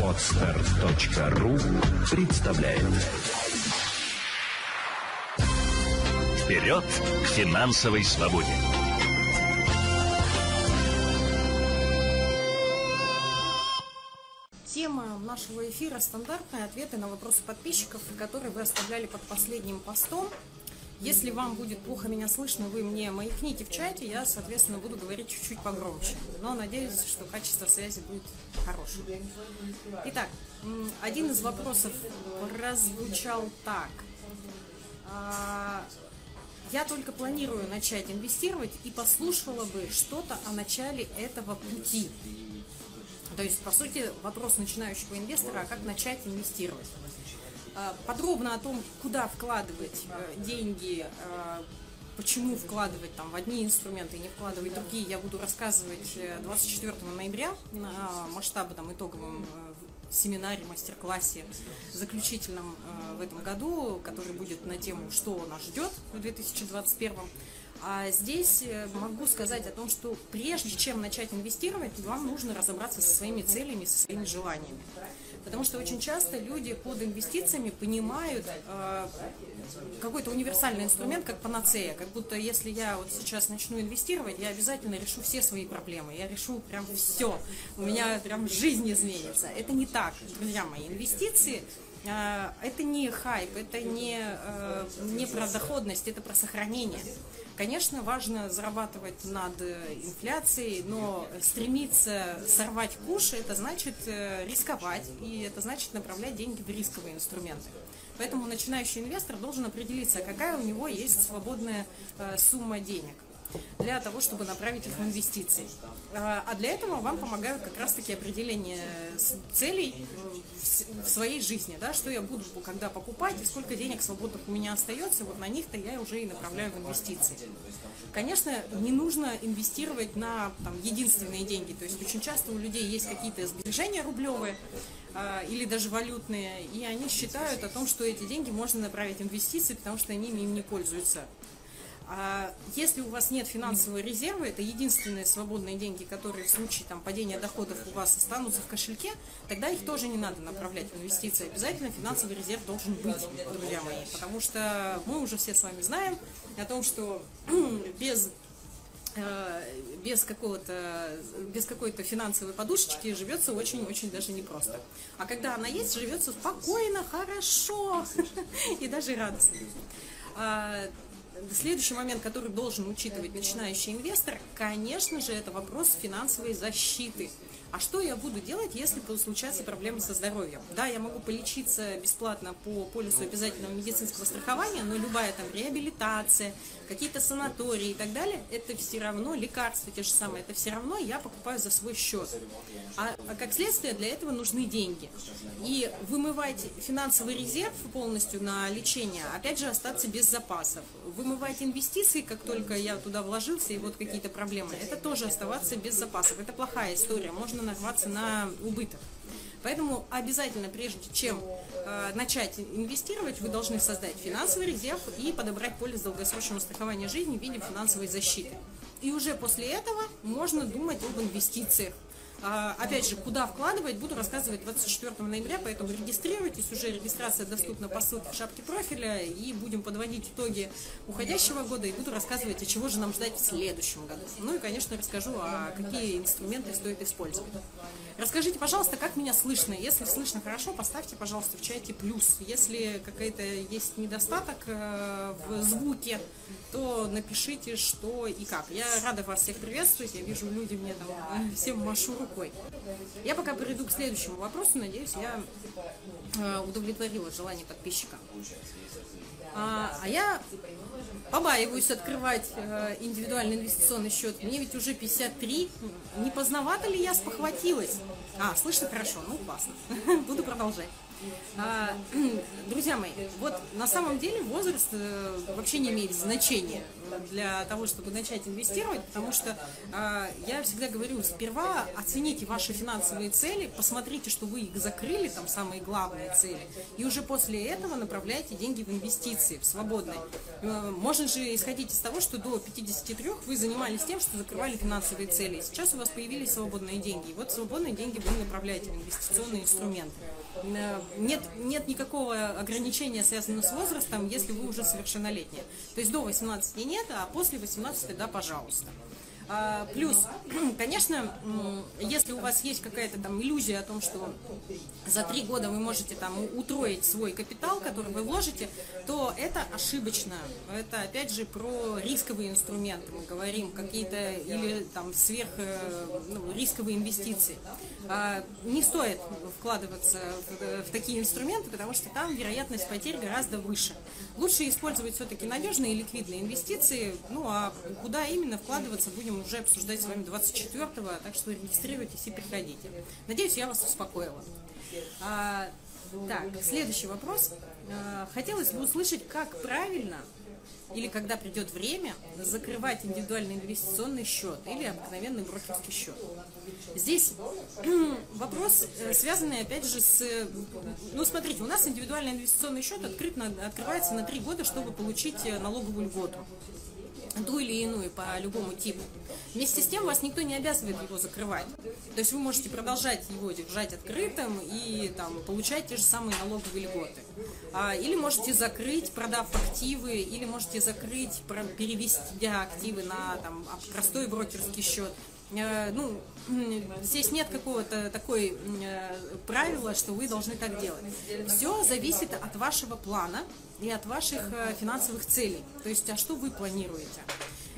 Отстар.ру представляет Вперед к финансовой свободе! Тема нашего эфира стандартные ответы на вопросы подписчиков, которые вы оставляли под последним постом. Если вам будет плохо меня слышно, вы мне маякните в чате, я, соответственно, буду говорить чуть-чуть погромче. Но надеюсь, что качество связи будет хорошим. Итак, один из вопросов прозвучал так. А, я только планирую начать инвестировать и послушала бы что-то о начале этого пути. То есть, по сути, вопрос начинающего инвестора, а как начать инвестировать. А, подробно о том, куда вкладывать э, деньги, э, почему вкладывать там в одни инструменты и не вкладывать в другие, я буду рассказывать 24 э, ноября на масштабном итоговом семинаре, мастер-классе заключительном в этом году, который будет на тему «Что нас ждет в 2021 а здесь могу сказать о том, что прежде чем начать инвестировать, вам нужно разобраться со своими целями, со своими желаниями. Потому что очень часто люди под инвестициями понимают э, какой-то универсальный инструмент как панацея. Как будто если я вот сейчас начну инвестировать, я обязательно решу все свои проблемы. Я решу прям все. У меня прям жизнь изменится. Это не так, друзья мои. Инвестиции это не хайп, это не, э, не про доходность, это про сохранение. Конечно, важно зарабатывать над инфляцией, но стремиться сорвать куш, это значит э, рисковать, и это значит направлять деньги в рисковые инструменты. Поэтому начинающий инвестор должен определиться, какая у него есть свободная э, сумма денег для того, чтобы направить их в инвестиции. А, а для этого вам помогают как раз-таки определение целей в своей жизни, да, что я буду когда покупать и сколько денег свободных у меня остается, вот на них-то я уже и направляю в инвестиции. Конечно, не нужно инвестировать на там, единственные деньги, то есть очень часто у людей есть какие-то сбережения рублевые, а, или даже валютные, и они считают о том, что эти деньги можно направить в инвестиции, потому что они им не пользуются. А если у вас нет финансового резерва, это единственные свободные деньги, которые в случае там, падения доходов у вас останутся в кошельке, тогда их тоже не надо направлять в инвестиции. Обязательно финансовый резерв должен быть, друзья мои, потому что мы уже все с вами знаем о том, что без э, без какого-то, без какой-то финансовой подушечки живется очень-очень даже непросто. А когда она есть, живется спокойно, хорошо и даже радостно. Следующий момент, который должен учитывать начинающий инвестор, конечно же, это вопрос финансовой защиты. А что я буду делать, если случатся проблемы со здоровьем? Да, я могу полечиться бесплатно по полису обязательного медицинского страхования, но любая там реабилитация, какие-то санатории и так далее, это все равно лекарства те же самые, это все равно я покупаю за свой счет. А, а как следствие для этого нужны деньги. И вымывать финансовый резерв полностью на лечение, опять же, остаться без запасов. Вымывать инвестиции, как только я туда вложился и вот какие-то проблемы, это тоже оставаться без запасов. Это плохая история. Можно нарваться на убыток. Поэтому обязательно, прежде чем начать инвестировать, вы должны создать финансовый резерв и подобрать полис долгосрочного страхования жизни в виде финансовой защиты. И уже после этого можно думать об инвестициях. А, опять же, куда вкладывать, буду рассказывать 24 ноября, поэтому регистрируйтесь, уже регистрация доступна по ссылке в шапке профиля, и будем подводить итоги уходящего года, и буду рассказывать, о чего же нам ждать в следующем году. Ну и, конечно, расскажу, а какие инструменты стоит использовать. Расскажите, пожалуйста, как меня слышно. Если слышно хорошо, поставьте, пожалуйста, в чате плюс. Если какая-то есть недостаток э, в звуке, то напишите, что и как. Я рада вас всех приветствовать. Я вижу, люди мне там всем машу рукой. Я пока перейду к следующему вопросу. Надеюсь, я э, удовлетворила желание подписчика. А, а я побаиваюсь открывать э, индивидуальный инвестиционный счет. Мне ведь уже 53. Не поздновато ли я спохватилась? А, слышно хорошо, ну классно. Буду продолжать. А, друзья мои, вот на самом деле возраст э, вообще не имеет значения. для того, чтобы начать инвестировать, потому что э, я всегда говорю, сперва оцените ваши финансовые цели, посмотрите, что вы их закрыли, там самые главные цели, и уже после этого направляйте деньги в инвестиции, в свободные. Э, можно же исходить из того, что до 53 вы занимались тем, что закрывали финансовые цели. Сейчас у вас появились свободные деньги. И вот свободные деньги вы направляете в инвестиционные инструменты. Э, нет, нет никакого ограничения, связанного с возрастом, если вы уже совершеннолетние. То есть до 18 нет, а после 18, да, пожалуйста. А, плюс, конечно, если у вас есть какая-то там иллюзия о том, что за три года вы можете там утроить свой капитал, который вы вложите, то это ошибочно. Это опять же про рисковые инструменты. Мы говорим какие-то или там сверх э, ну, рисковые инвестиции. А, не стоит вкладываться в, в такие инструменты, потому что там вероятность потерь гораздо выше. Лучше использовать все-таки надежные ликвидные инвестиции. Ну а куда именно вкладываться будем будем уже обсуждать с вами 24-го, так что регистрируйтесь и приходите. Надеюсь, я вас успокоила. А, так, следующий вопрос. А, хотелось бы услышать, как правильно или когда придет время, закрывать индивидуальный инвестиционный счет или обыкновенный брокерский счет. Здесь вопрос, э, связанный опять же с... Ну, смотрите, у нас индивидуальный инвестиционный счет открыт на, открывается на три года, чтобы получить э, налоговую льготу ту или иную по любому типу. Вместе с тем вас никто не обязывает его закрывать. То есть вы можете продолжать его держать открытым и там, получать те же самые налоговые льготы. А, или можете закрыть, продав активы, или можете закрыть, перевести активы на там, простой брокерский счет. Э, ну, здесь нет какого-то такой э, правила, что вы должны так делать. Все зависит от вашего плана и от ваших э, финансовых целей. То есть, а что вы планируете?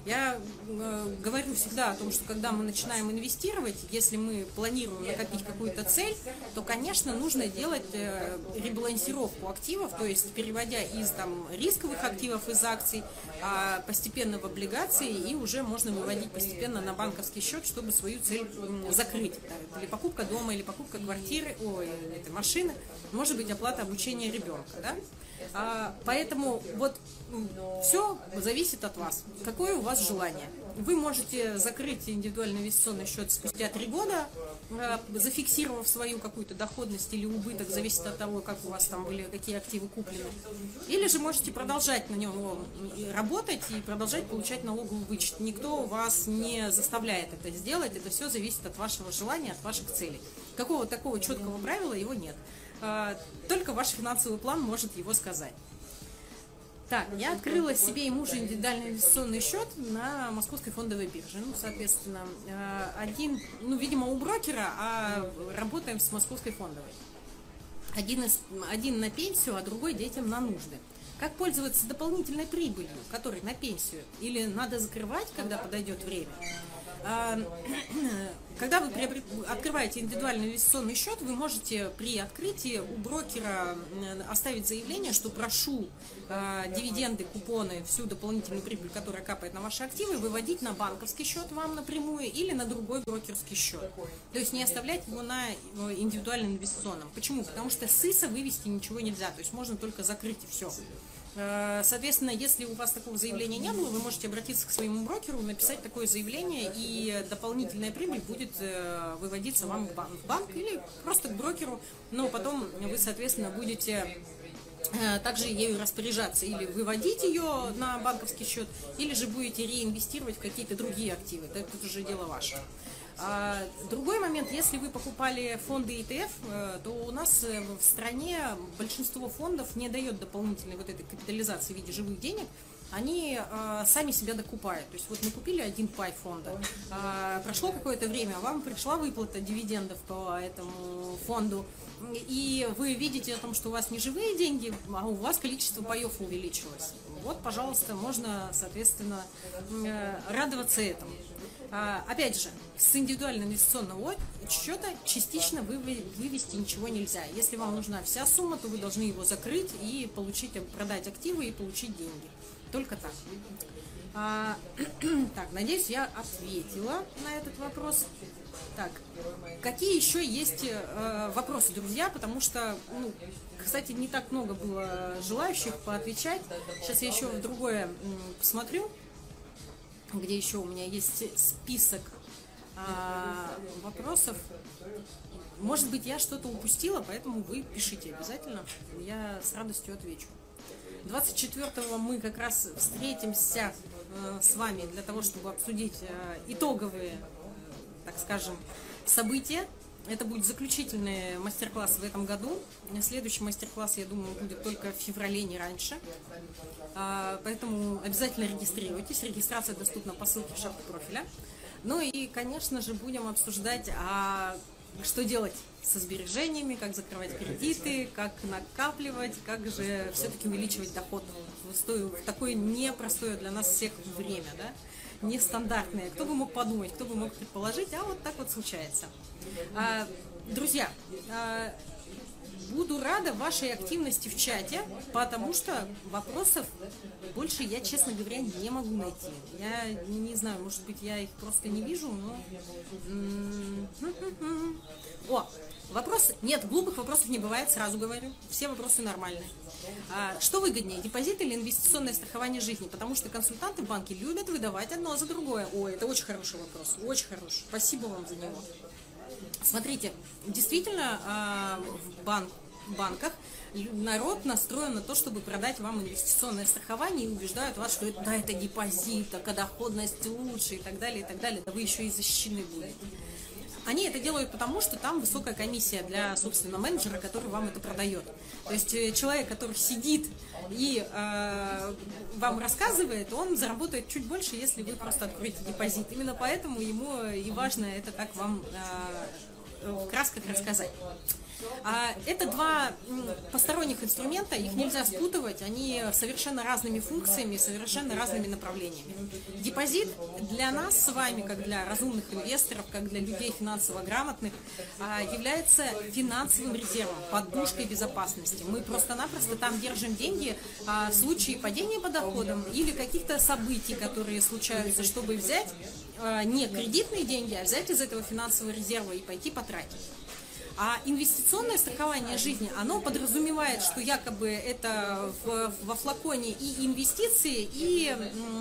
Я э, говорю всегда о том, что когда мы начинаем инвестировать, если мы планируем накопить какую-то цель, то, конечно, нужно делать э, ребалансировку активов, то есть переводя из там, рисковых активов, из акций, а постепенно в облигации, и уже можно выводить постепенно на банковский счет, чтобы свою цель закрыть. Или покупка дома, или покупка квартиры, ой, это машины, может быть, оплата обучения ребенка. Да? А, поэтому вот все зависит от вас. Какое у вас желание? Вы можете закрыть индивидуальный инвестиционный счет спустя три года, а, зафиксировав свою какую-то доходность или убыток, зависит от того, как у вас там были, какие активы куплены. Или же можете продолжать на нем работать и продолжать получать налоговый вычет. Никто вас не заставляет это сделать, это все зависит от вашего желания, от ваших целей. Какого такого четкого правила его нет. А, только ваш финансовый план может его сказать. Так, я открыла себе и мужу индивидуальный инвестиционный счет на московской фондовой бирже. Ну, соответственно, а, один, ну, видимо, у брокера, а работаем с московской фондовой. Один, из, один на пенсию, а другой детям на нужды. Как пользоваться дополнительной прибылью, которой на пенсию? Или надо закрывать, когда подойдет время? А, когда вы открываете индивидуальный инвестиционный счет, вы можете при открытии у брокера оставить заявление, что прошу э, дивиденды, купоны, всю дополнительную прибыль, которая капает на ваши активы, выводить на банковский счет вам напрямую или на другой брокерский счет. То есть не оставлять его на э, индивидуальном инвестиционном. Почему? Потому что с ИСа вывести ничего нельзя, то есть можно только закрыть и все. Э, соответственно, если у вас такого заявления не было, вы можете обратиться к своему брокеру, написать такое заявление, и дополнительная прибыль будет э, выводиться вам в банк или просто к брокеру, но потом вы, соответственно, будете э, также ею распоряжаться или выводить ее на банковский счет, или же будете реинвестировать в какие-то другие активы. Это уже дело ваше. А, другой момент, если вы покупали фонды ETF, э, то у нас э, в стране большинство фондов не дает дополнительной вот этой капитализации в виде живых денег, они э, сами себя докупают. То есть вот мы купили один пай фонда, э, прошло какое-то время, вам пришла выплата дивидендов по этому фонду, и вы видите о том, что у вас не живые деньги, а у вас количество паев увеличилось. Вот, пожалуйста, можно, соответственно, э, радоваться этому. А, опять же, с индивидуального инвестиционного счета частично вывести ничего нельзя. Если вам нужна вся сумма, то вы должны его закрыть и получить, продать активы и получить деньги. Только так. А, так, надеюсь, я ответила на этот вопрос. Так, какие еще есть э, вопросы, друзья? Потому что, ну, кстати, не так много было желающих поотвечать. Сейчас я еще в другое посмотрю. Где еще у меня есть список а, вопросов. Может быть, я что-то упустила, поэтому вы пишите обязательно. Я с радостью отвечу. 24-го мы как раз встретимся э, с вами для того, чтобы обсудить э, итоговые, э, так скажем, события. Это будет заключительный мастер-класс в этом году. Следующий мастер-класс, я думаю, будет только в феврале, не раньше. А, поэтому обязательно регистрируйтесь. Регистрация доступна по ссылке в шапке профиля. Ну и, конечно же, будем обсуждать, а что делать со сбережениями, как закрывать кредиты, как накапливать, как же все-таки увеличивать доход в такое непростое для нас всех время, да, нестандартное. Кто бы мог подумать, кто бы мог предположить, а вот так вот случается. А, друзья, а, буду рада вашей активности в чате, потому что вопросов больше я, честно говоря, не могу найти. Я не знаю, может быть, я их просто не вижу, но... О, вопрос... Нет, глупых вопросов не бывает, сразу говорю. Все вопросы нормальные. А, что выгоднее, депозит или инвестиционное страхование жизни? Потому что консультанты в банке любят выдавать одно за другое. Ой, это очень хороший вопрос, очень хороший. Спасибо вам за него. Смотрите, действительно, а, в банк, банках народ настроен на то, чтобы продать вам инвестиционное страхование и убеждают вас, что это, да, это депозит, а доходность лучше и так далее, и так далее. Да вы еще и защищены будете. Они это делают потому, что там высокая комиссия для, собственно, менеджера, который вам это продает. То есть э, человек, который сидит и э, вам рассказывает, он заработает чуть больше, если вы просто откроете депозит. Именно поэтому ему и важно это, как вам э, в красках рассказать. А, это два посторонних инструмента, их нельзя спутывать, они совершенно разными функциями, совершенно разными направлениями. Депозит для нас с вами, как для разумных инвесторов, как для людей финансово грамотных, а, является финансовым резервом, подушкой безопасности. Мы просто-напросто там держим деньги а, в случае падения по доходам или каких-то событий, которые случаются, чтобы взять не кредитные деньги, а взять из этого финансового резерва и пойти потратить. А инвестиционное страхование жизни, оно подразумевает, что якобы это в, во флаконе и инвестиции, и,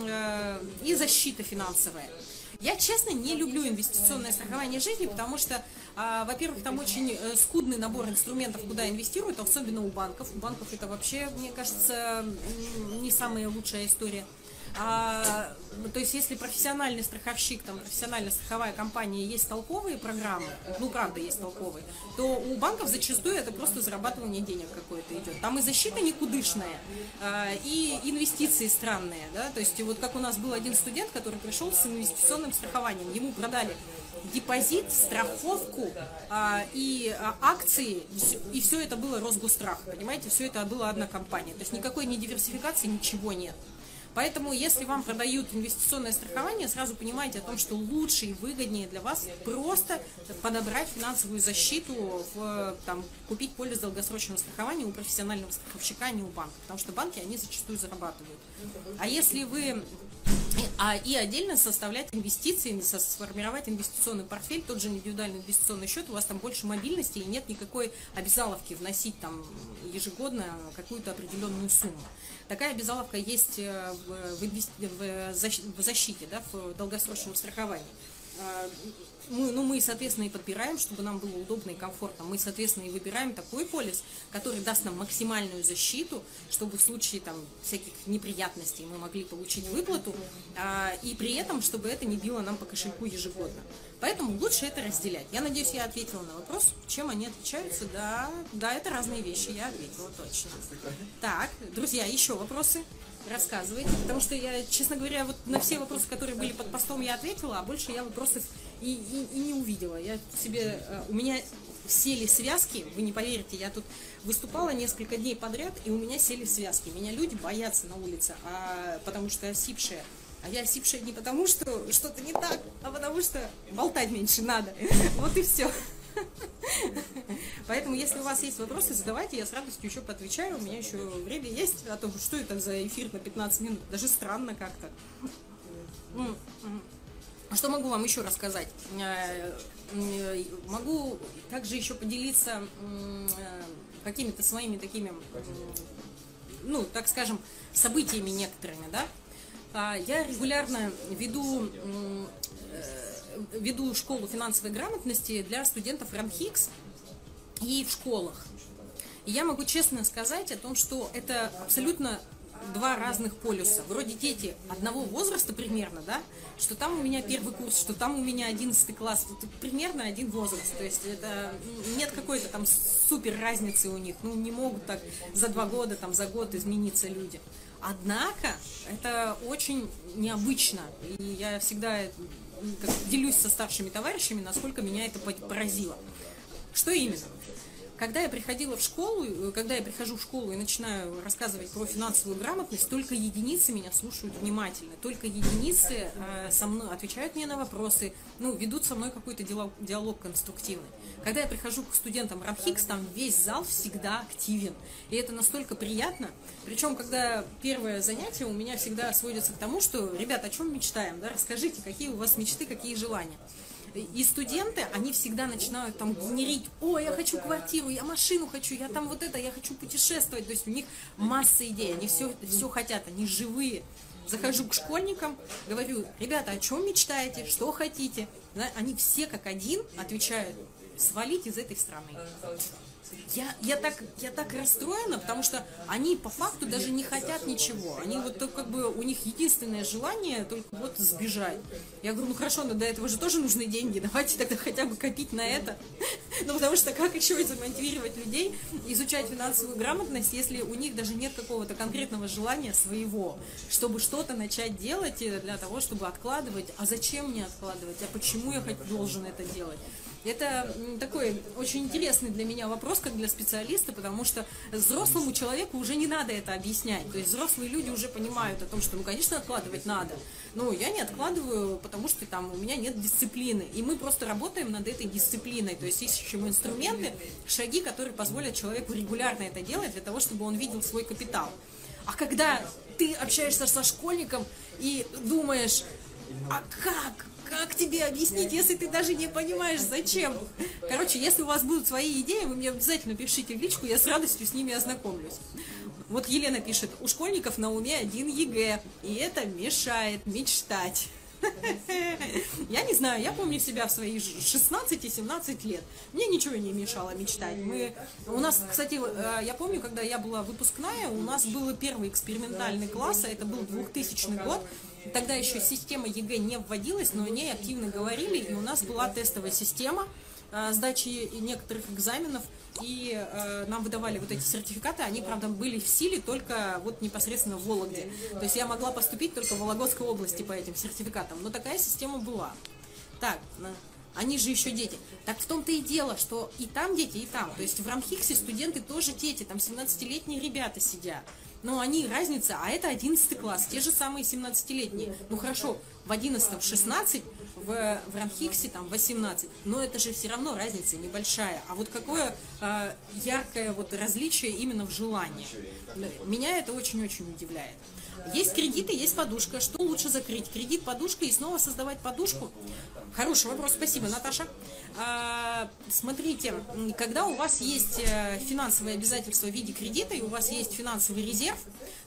э, и защита финансовая. Я, честно, не люблю инвестиционное страхование жизни, потому что, а, во-первых, там очень э, скудный набор инструментов, куда инвестируют, особенно у банков. У банков это вообще, мне кажется, не самая лучшая история. А, ну, то есть, если профессиональный страховщик, там, профессиональная страховая компания, есть толковые программы, ну, правда, есть толковые, то у банков зачастую это просто зарабатывание денег какое-то идет. Там и защита никудышная, а, и инвестиции странные, да, то есть, вот как у нас был один студент, который пришел с инвестиционным страхованием, ему продали депозит, страховку а, и а, акции, и все это было Росгострах, понимаете, все это была одна компания, то есть никакой не диверсификации, ничего нет. Поэтому, если вам продают инвестиционное страхование, сразу понимайте о том, что лучше и выгоднее для вас просто подобрать финансовую защиту, в, там, купить полис долгосрочного страхования у профессионального страховщика, а не у банка. Потому что банки, они зачастую зарабатывают. А если вы а, и отдельно составлять инвестиции, сформировать инвестиционный портфель, тот же индивидуальный инвестиционный счет, у вас там больше мобильности и нет никакой обязаловки вносить там ежегодно какую-то определенную сумму. Такая обязаловка есть э, в, в, в защите, да, в долгосрочном страховании. Мы, ну, мы, соответственно, и подбираем, чтобы нам было удобно и комфортно. Мы, соответственно, и выбираем такой полис, который даст нам максимальную защиту, чтобы в случае там всяких неприятностей мы могли получить выплату, а, и при этом, чтобы это не било нам по кошельку ежегодно. Поэтому лучше это разделять. Я надеюсь, я ответила на вопрос, чем они отличаются. Да, да, это разные вещи, я ответила точно. Так, друзья, еще вопросы? рассказывайте, потому что я, честно говоря, вот на все вопросы, которые были под постом, я ответила, а больше я вопросов и, и, и не увидела. Я себе, э, у меня сели связки, вы не поверите, я тут выступала несколько дней подряд, и у меня сели связки. Меня люди боятся на улице, а, потому что осипшая. А я осипшая не потому, что что-то не так, а потому что болтать меньше надо. Вот и все. Поэтому, если у вас есть вопросы, задавайте, я с радостью еще поотвечаю. У меня еще время есть, а то что это за эфир на 15 минут, даже странно как-то. Что могу вам еще рассказать? Э, могу также еще поделиться э, какими-то своими такими, ну, так скажем, событиями некоторыми, да? А, я регулярно веду э, веду школу финансовой грамотности для студентов РАМХИКС и в школах. И я могу честно сказать о том, что это абсолютно два разных полюса. Вроде дети одного возраста примерно, да, что там у меня первый курс, что там у меня одиннадцатый класс, это примерно один возраст. То есть это нет какой-то там супер разницы у них. Ну, не могут так за два года, там, за год измениться люди. Однако это очень необычно. И я всегда делюсь со старшими товарищами, насколько меня это поразило. Что именно? Когда я приходила в школу, э, когда я прихожу в школу и начинаю рассказывать про финансовую грамотность, только единицы меня слушают внимательно, только единицы э, со мной отвечают мне на вопросы, ну, ведут со мной какой-то диалог, диалог конструктивный. Когда я прихожу к студентам Рамхикс, там весь зал всегда активен, и это настолько приятно. Причем, когда первое занятие у меня всегда сводится к тому, что, ребят, о чем мечтаем, да, расскажите, какие у вас мечты, какие желания. И студенты, они всегда начинают там генерить, о, я хочу квартиру, я машину хочу, я там вот это, я хочу путешествовать. То есть у них масса идей, они все, все хотят, они живые. Захожу к школьникам, говорю, ребята, о чем мечтаете, что хотите? Они все как один отвечают, свалить из этой страны. Я, я, так, я так расстроена, потому что они по факту даже не хотят ничего. Они вот как бы, у них единственное желание только вот сбежать. Я говорю, ну хорошо, но до этого же тоже нужны деньги, давайте тогда хотя бы копить на это. Ну потому что как еще замотивировать людей изучать финансовую грамотность, если у них даже нет какого-то конкретного желания своего, чтобы что-то начать делать для того, чтобы откладывать. А зачем мне откладывать? А почему я должен это делать? Это такой очень интересный для меня вопрос, как для специалиста, потому что взрослому человеку уже не надо это объяснять. То есть взрослые люди уже понимают о том, что, ну, конечно, откладывать надо. Но я не откладываю, потому что там у меня нет дисциплины. И мы просто работаем над этой дисциплиной. То есть ищем инструменты, шаги, которые позволят человеку регулярно это делать для того, чтобы он видел свой капитал. А когда ты общаешься со школьником и думаешь, а как? Как тебе объяснить, если ты даже не понимаешь, зачем? Короче, если у вас будут свои идеи, вы мне обязательно пишите в личку, я с радостью с ними ознакомлюсь. Вот Елена пишет, у школьников на уме один ЕГЭ, и это мешает мечтать. Я не знаю, я помню себя в свои 16-17 лет. Мне ничего не мешало мечтать. Мы, у нас, кстати, э, я помню, когда я была выпускная, у нас был первый экспериментальный класс, а это был 2000 год. Тогда еще система ЕГЭ не вводилась, но о ней активно говорили, и у нас была тестовая система э, сдачи некоторых экзаменов, и э, нам выдавали вот эти сертификаты, они, правда, были в силе только вот непосредственно в Вологде. То есть я могла поступить только в Вологодской области по этим сертификатам, но такая система была. Так, они же еще дети. Так в том-то и дело, что и там дети, и там. То есть в Рамхиксе студенты тоже дети, там 17-летние ребята сидят но они разница, а это 11 класс, те же самые 17-летние. Ну хорошо, в 11 в 16, в, в Рамхиксе там 18, но это же все равно разница небольшая. А вот какое э, яркое вот различие именно в желании. Меня это очень-очень удивляет. Есть кредиты, есть подушка. Что лучше закрыть? Кредит, подушка и снова создавать подушку? Хороший вопрос, спасибо, Наташа. А, смотрите, когда у вас есть э, финансовые обязательства в виде кредита и у вас есть финансовый резерв,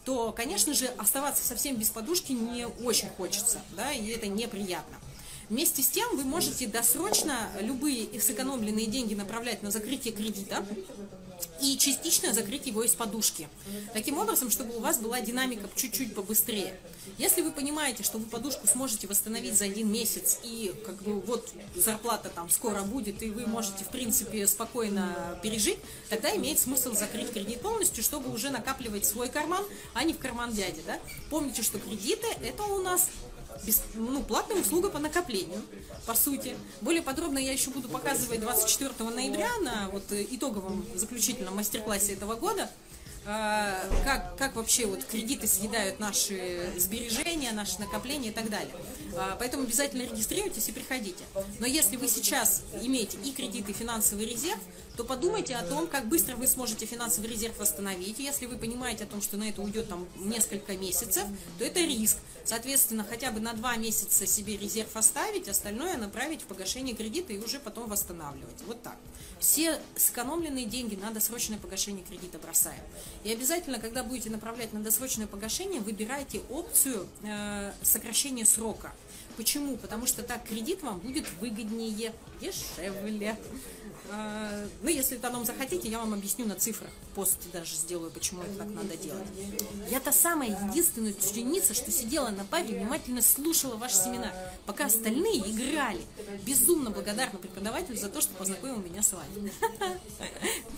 то, конечно же, оставаться совсем без подушки не очень хочется, да, и это неприятно. Вместе с тем вы можете досрочно любые сэкономленные деньги направлять на закрытие кредита, и частично закрыть его из подушки. Таким образом, чтобы у вас была динамика чуть-чуть побыстрее. Если вы понимаете, что вы подушку сможете восстановить за один месяц, и как бы вот зарплата там скоро будет, и вы можете, в принципе, спокойно пережить, тогда имеет смысл закрыть кредит полностью, чтобы уже накапливать свой карман, а не в карман дяди. Да? Помните, что кредиты – это у нас без, ну, платная услуга по накоплению, по сути. Более подробно я еще буду показывать 24 ноября на вот итоговом заключительном мастер-классе этого года, как, как вообще вот кредиты съедают наши сбережения, наши накопления и так далее. А, поэтому обязательно регистрируйтесь и приходите. Но если вы сейчас имеете и кредит, и финансовый резерв, то подумайте о том, как быстро вы сможете финансовый резерв восстановить. Если вы понимаете о том, что на это уйдет там несколько месяцев, то это риск. Соответственно, хотя бы на два месяца себе резерв оставить, остальное направить в погашение кредита и уже потом восстанавливать. Вот так. Все сэкономленные деньги надо срочное погашение кредита бросаем. И обязательно, когда будете направлять на досрочное погашение, выбирайте опцию э, сокращения срока. Почему? Потому что так кредит вам будет выгоднее, дешевле. А, ну, если потом захотите, я вам объясню на цифрах. Пост даже сделаю, почему это так надо делать. Я та самая единственная ученица, что сидела на паре, внимательно слушала ваш семинар, пока остальные играли. Безумно благодарна преподавателю за то, что познакомил меня с вами.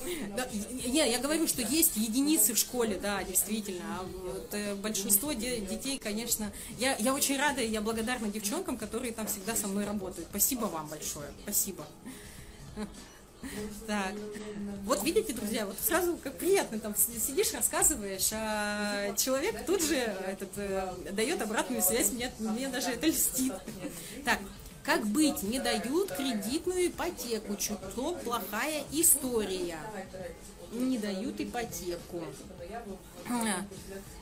Я, говорю, что есть единицы в школе, да, действительно. А э, большинство детей, конечно, я, я очень рада, и я благодарна девчонкам, которые там всегда со мной работают. Спасибо вам большое. Спасибо. Так, вот видите, друзья, вот сразу как приятно, там сидишь, рассказываешь, а человек тут же этот, э, дает обратную связь, мне, мне даже это льстит. Так, как быть? Не дают кредитную ипотеку, чуток плохая история. Не дают ипотеку.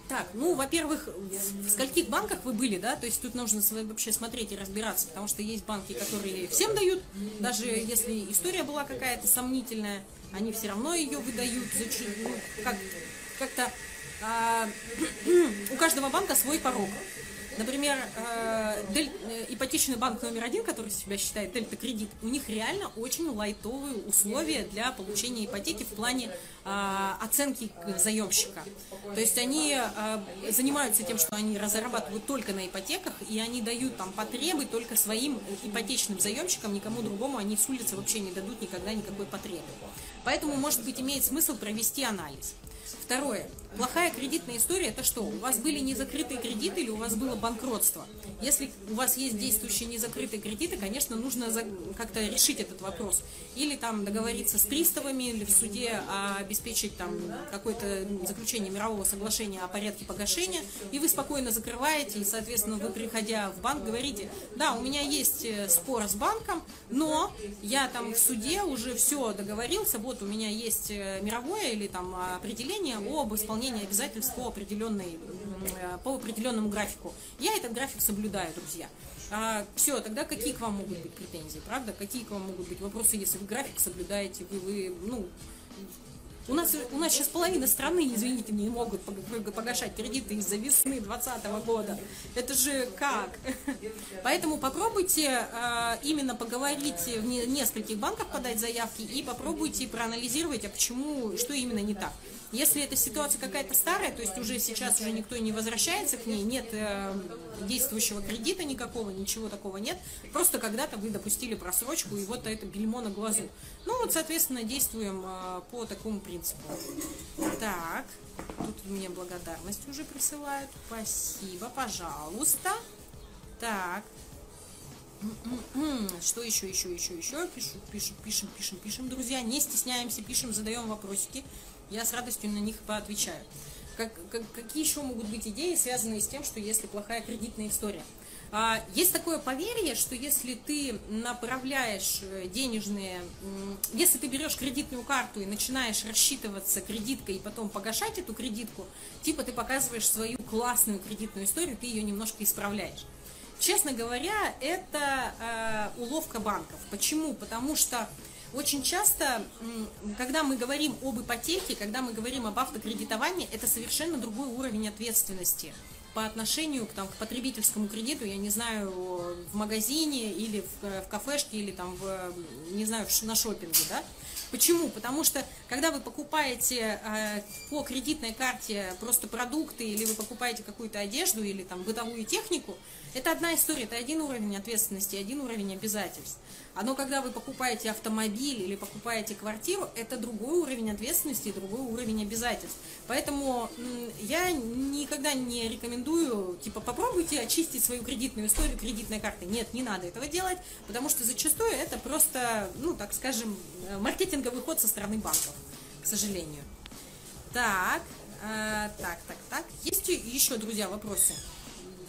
Так, ну, во-первых, в скольких банках вы были, да, то есть тут нужно вообще смотреть и разбираться, потому что есть банки, которые всем дают, даже если история была какая-то сомнительная, они все равно ее выдают, ну, как, как-то а, у каждого банка свой порог. Например, э, э, ипотечный банк номер один, который себя считает Дельта Кредит, у них реально очень лайтовые условия для получения ипотеки в плане э, оценки заемщика. То есть они занимаются тем, что они разрабатывают только на ипотеках, и они дают там потребы только своим ипотечным заемщикам, никому другому они с улицы вообще не дадут никогда никакой потребы. Поэтому, может быть, имеет смысл провести анализ. Второе. Плохая кредитная история – это что? У вас были незакрытые кредиты или у вас было банкротство? Если у вас есть действующие незакрытые кредиты, конечно, нужно как-то решить этот вопрос. Или там договориться с приставами, или в суде обеспечить там какое-то заключение мирового соглашения о порядке погашения, и вы спокойно закрываете, и, соответственно, вы, приходя в банк, говорите, да, у меня есть э, спор с банком, но я там в суде уже все договорился, вот у меня есть э, мировое или там определение об исполнении обязательств по, определенной, э, по определенному графику. Я этот график соблюдаю, друзья. А, все, тогда какие к вам могут быть претензии, правда? Какие к вам могут быть вопросы, если вы график соблюдаете, вы, вы ну, у нас, у нас сейчас половина страны, извините, не могут погашать кредиты из-за весны 2020 года. Это же как? Поэтому попробуйте э, именно поговорить в нескольких банках, подать заявки и попробуйте проанализировать, а почему, что именно не так. Если эта ситуация какая-то старая, то есть уже сейчас уже никто не возвращается к ней, нет э, действующего кредита никакого, ничего такого нет, просто когда-то вы допустили просрочку и вот это бельмо на глазу. Ну вот, соответственно, действуем э, по такому принципу. Так, тут мне благодарность уже присылают. Спасибо, пожалуйста. Так, что еще, еще, еще, еще? Пишу, пишем, пишем, пишем, пишем, друзья. Не стесняемся, пишем, задаем вопросики я с радостью на них поотвечаю. Как, как, какие еще могут быть идеи, связанные с тем, что если плохая кредитная история? А, есть такое поверье, что если ты направляешь э, денежные, если ты берешь кредитную карту и начинаешь рассчитываться кредиткой и потом погашать эту кредитку, типа ты показываешь свою классную кредитную историю, ты ее немножко исправляешь. Честно говоря, это э, уловка банков. Почему? Потому что очень часто, когда мы говорим об ипотеке, когда мы говорим об автокредитовании, это совершенно другой уровень ответственности по отношению к, там, к потребительскому кредиту, я не знаю, в магазине или в, э, в кафешке, или там, в, не знаю, на шопинге, да? Почему? Потому что, когда вы покупаете э, по кредитной карте просто продукты, или вы покупаете какую-то одежду, или там бытовую технику, это одна история, это один уровень ответственности, один уровень обязательств. Но когда вы покупаете автомобиль или покупаете квартиру, это другой уровень ответственности и другой уровень обязательств. Поэтому я никогда не рекомендую, типа, попробуйте очистить свою кредитную историю кредитной карты. Нет, не надо этого делать, потому что зачастую это просто, ну, так скажем, маркетинговый ход со стороны банков, к сожалению. Так, э, так, так, так. Есть еще, друзья, вопросы?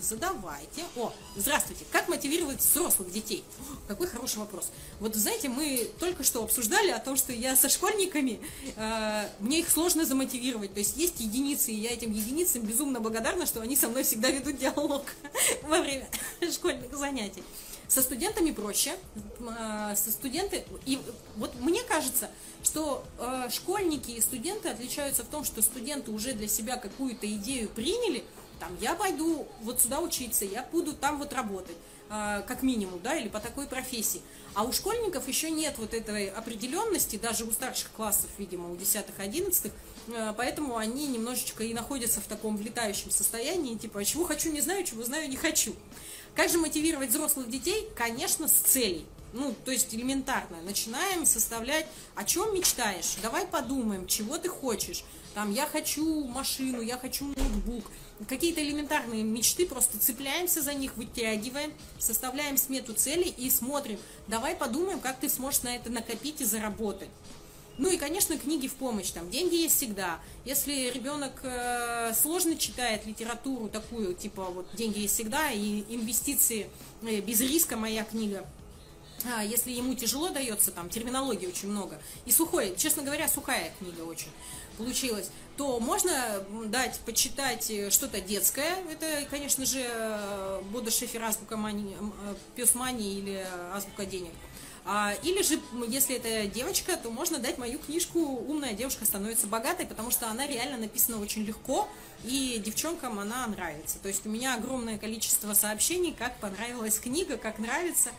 Задавайте. О, здравствуйте, как мотивировать взрослых детей? какой хороший вопрос. Вот, знаете, мы только что обсуждали о том, что я со школьниками, э, мне их сложно замотивировать. То есть есть единицы, и я этим единицам безумно благодарна, что они со мной всегда ведут диалог во время школьных занятий. Со студентами проще. Э, со студенты... И вот мне кажется, что э, школьники и студенты отличаются в том, что студенты уже для себя какую-то идею приняли, там, я пойду вот сюда учиться, я буду там вот работать, э, как минимум, да, или по такой профессии. А у школьников еще нет вот этой определенности, даже у старших классов, видимо, у 10-11, э, поэтому они немножечко и находятся в таком влетающем состоянии, типа, чего хочу, не знаю, чего знаю, не хочу. Как же мотивировать взрослых детей? Конечно, с целей. Ну, то есть элементарно. Начинаем составлять, о чем мечтаешь. Давай подумаем, чего ты хочешь. Там, я хочу машину, я хочу ноутбук. Какие-то элементарные мечты, просто цепляемся за них, вытягиваем, составляем смету целей и смотрим. Давай подумаем, как ты сможешь на это накопить и заработать. Ну и, конечно, книги в помощь, там, деньги есть всегда. Если ребенок э, сложно читает литературу такую, типа, вот, деньги есть всегда, и инвестиции э, без риска, моя книга, если ему тяжело дается, там, терминологии очень много, и сухой, честно говоря, сухая книга очень получилась, то можно дать почитать э, что-то детское, это, конечно же, э, Бода Шефер, Азбука Мани, э, Пес Мани или Азбука Денег. А, или же, если это девочка, то можно дать мою книжку «Умная девушка становится богатой», потому что она реально написана очень легко, и девчонкам она нравится. То есть у меня огромное количество сообщений, как понравилась книга, как нравится.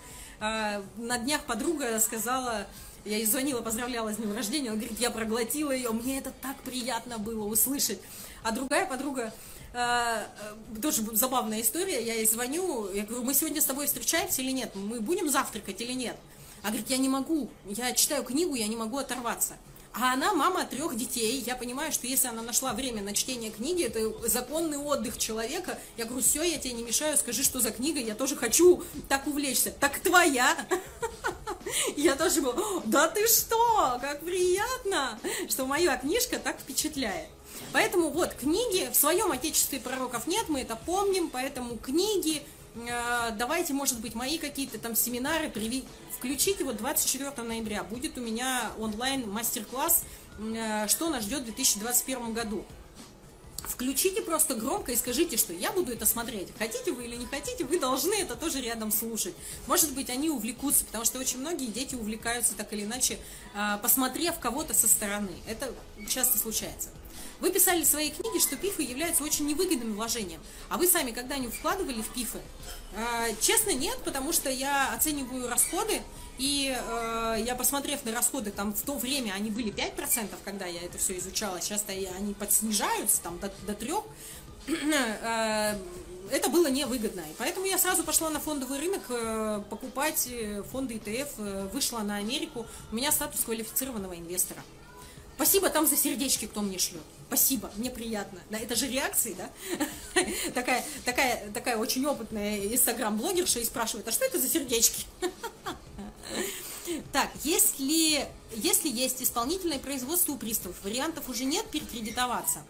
А, на днях подруга сказала, я ей звонила, поздравляла с днем рождения, она говорит, я проглотила ее, мне это так приятно было услышать. А другая подруга, э, тоже забавная история, я ей звоню, я говорю, мы сегодня с тобой встречаемся или нет, мы будем завтракать или нет? Она говорит, я не могу, я читаю книгу, я не могу оторваться. А она мама трех детей. Я понимаю, что если она нашла время на чтение книги, это законный отдых человека. Я говорю, все, я тебе не мешаю, скажи, что за книга, я тоже хочу так увлечься. Так твоя. Я тоже была, да ты что, как приятно, что моя книжка так впечатляет. Поэтому вот книги, в своем отечестве пророков нет, мы это помним, поэтому книги, давайте, может быть, мои какие-то там семинары, приви... включите вот 24 ноября, будет у меня онлайн мастер-класс, э, что нас ждет в 2021 году. Включите просто громко и скажите, что я буду это смотреть. Хотите вы или не хотите, вы должны это тоже рядом слушать. Может быть, они увлекутся, потому что очень многие дети увлекаются так или иначе, э, посмотрев кого-то со стороны. Это часто случается. Вы писали в своей книге, что пифы являются очень невыгодным вложением. А вы сами когда-нибудь вкладывали в пифы? Э, честно, нет, потому что я оцениваю расходы, и э, я, посмотрев на расходы, там в то время они были 5%, когда я это все изучала, сейчас они подснижаются там до, до 3%, э, это было невыгодно. И поэтому я сразу пошла на фондовый рынок э, покупать э, фонды ETF, э, вышла на Америку. У меня статус квалифицированного инвестора. Спасибо там за сердечки, кто мне шлет. Спасибо, мне приятно. Да, это же реакции, да? такая, такая, такая очень опытная инстаграм-блогерша и спрашивает, а что это за сердечки? Так, если, если есть исполнительное производство у приставов, вариантов уже нет перекредитоваться?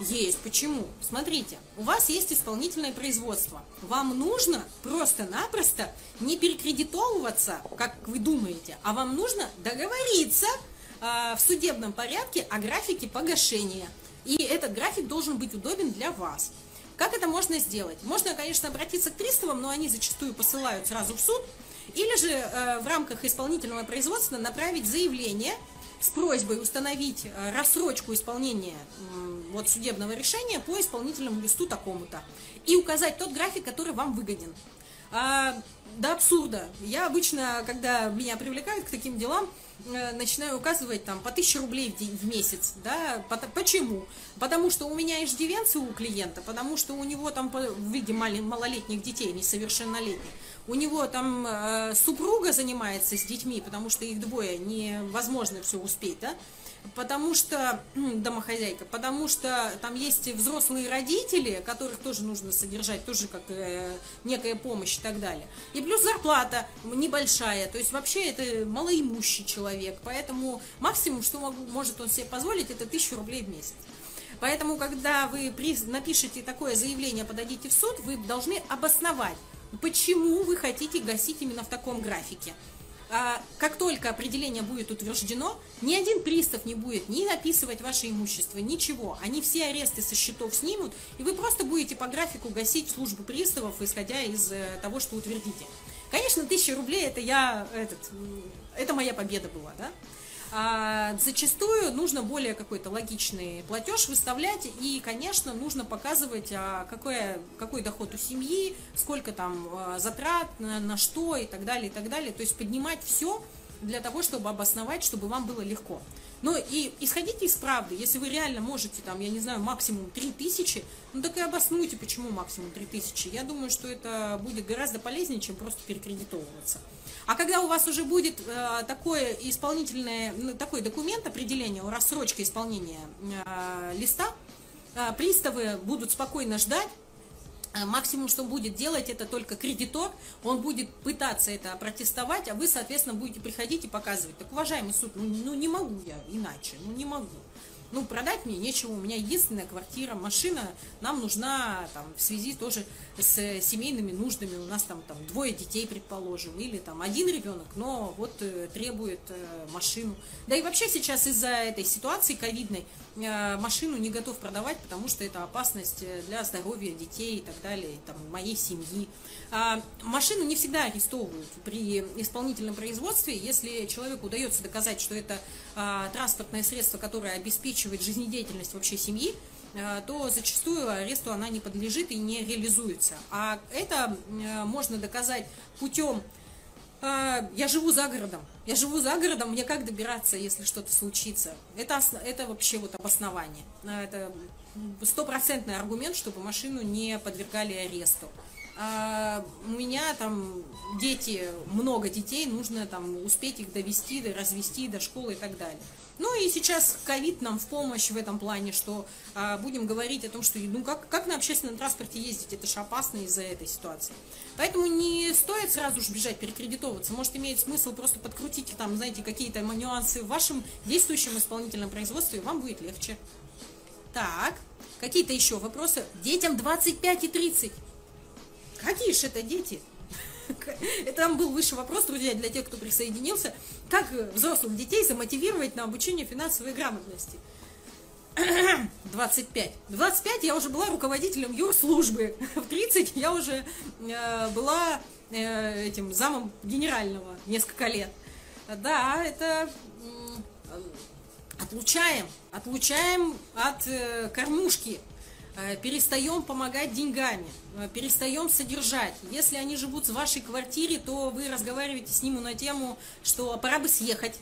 Есть. Почему? Смотрите, у вас есть исполнительное производство. Вам нужно просто-напросто не перекредитовываться, как вы думаете, а вам нужно договориться в судебном порядке о графике погашения. И этот график должен быть удобен для вас. Как это можно сделать? Можно, конечно, обратиться к приставам, но они зачастую посылают сразу в суд. Или же э, в рамках исполнительного производства направить заявление с просьбой установить э, рассрочку исполнения э, вот, судебного решения по исполнительному листу такому-то. И указать тот график, который вам выгоден. А, до абсурда. Я обычно, когда меня привлекают к таким делам, Э, начинаю указывать там по 1000 рублей в, день, в месяц, да, почему? Потому что у меня иждивенцы у клиента, потому что у него там в виде малолетних детей, несовершеннолетних, у него там э, супруга занимается с детьми, потому что их двое, невозможно все успеть, да, потому что, домохозяйка, потому что там есть взрослые родители, которых тоже нужно содержать, тоже как э, некая помощь и так далее. И плюс зарплата небольшая, то есть вообще это малоимущий человек, поэтому максимум, что могу, может он себе позволить, это 1000 рублей в месяц. Поэтому, когда вы напишете такое заявление, подадите в суд, вы должны обосновать, почему вы хотите гасить именно в таком графике как только определение будет утверждено, ни один пристав не будет ни написывать ваше имущество, ничего. Они все аресты со счетов снимут, и вы просто будете по графику гасить службу приставов, исходя из э, того, что утвердите. Конечно, тысяча рублей это я, этот, это моя победа была, да? А зачастую нужно более какой-то логичный платеж выставлять, и, конечно, нужно показывать, а какой, какой доход у семьи, сколько там а, затрат, на, на что и так далее, и так далее. То есть поднимать все для того, чтобы обосновать, чтобы вам было легко. Но и исходите из правды. Если вы реально можете, там, я не знаю, максимум 3000, ну так и обоснуйте, почему максимум 3000. Я думаю, что это будет гораздо полезнее, чем просто перекредитовываться. А когда у вас уже будет э, такое исполнительное, ну, такой документ определения, рассрочка исполнения э, листа, э, приставы будут спокойно ждать, Максимум, что будет делать, это только кредитор, он будет пытаться это протестовать, а вы, соответственно, будете приходить и показывать. Так, уважаемый суд, ну, ну не могу я иначе, ну не могу ну, продать мне нечего, у меня единственная квартира, машина нам нужна там, в связи тоже с семейными нуждами, у нас там, там двое детей, предположим, или там один ребенок, но вот э, требует э, машину. Да и вообще сейчас из-за этой ситуации ковидной э, машину не готов продавать, потому что это опасность для здоровья детей и так далее, там, моей семьи. А, машину не всегда арестовывают при исполнительном производстве, если человеку удается доказать, что это а, транспортное средство, которое обеспечивает жизнедеятельность вообще семьи, то зачастую аресту она не подлежит и не реализуется. А это можно доказать путем я живу за городом. Я живу за городом, мне как добираться, если что-то случится? Это, это вообще вот обоснование. Это стопроцентный аргумент, чтобы машину не подвергали аресту а у меня там дети, много детей, нужно там успеть их довести, развести до школы и так далее. Ну и сейчас ковид нам в помощь в этом плане, что а, будем говорить о том, что ну как, как на общественном транспорте ездить, это же опасно из-за этой ситуации. Поэтому не стоит сразу же бежать перекредитовываться, может имеет смысл просто подкрутить там, знаете, какие-то нюансы в вашем действующем исполнительном производстве, и вам будет легче. Так, какие-то еще вопросы? Детям 25 и 30. Какие же это дети? Это там был высший вопрос, друзья, для тех, кто присоединился. Как взрослых детей замотивировать на обучение финансовой грамотности? 25. 25 я уже была руководителем юрслужбы. В 30 я уже э, была э, этим замом генерального несколько лет. Да, это э, отлучаем, отлучаем от э, кормушки перестаем помогать деньгами, э, перестаем содержать. Если они живут в вашей квартире, то вы разговариваете с ними на тему, что пора бы съехать.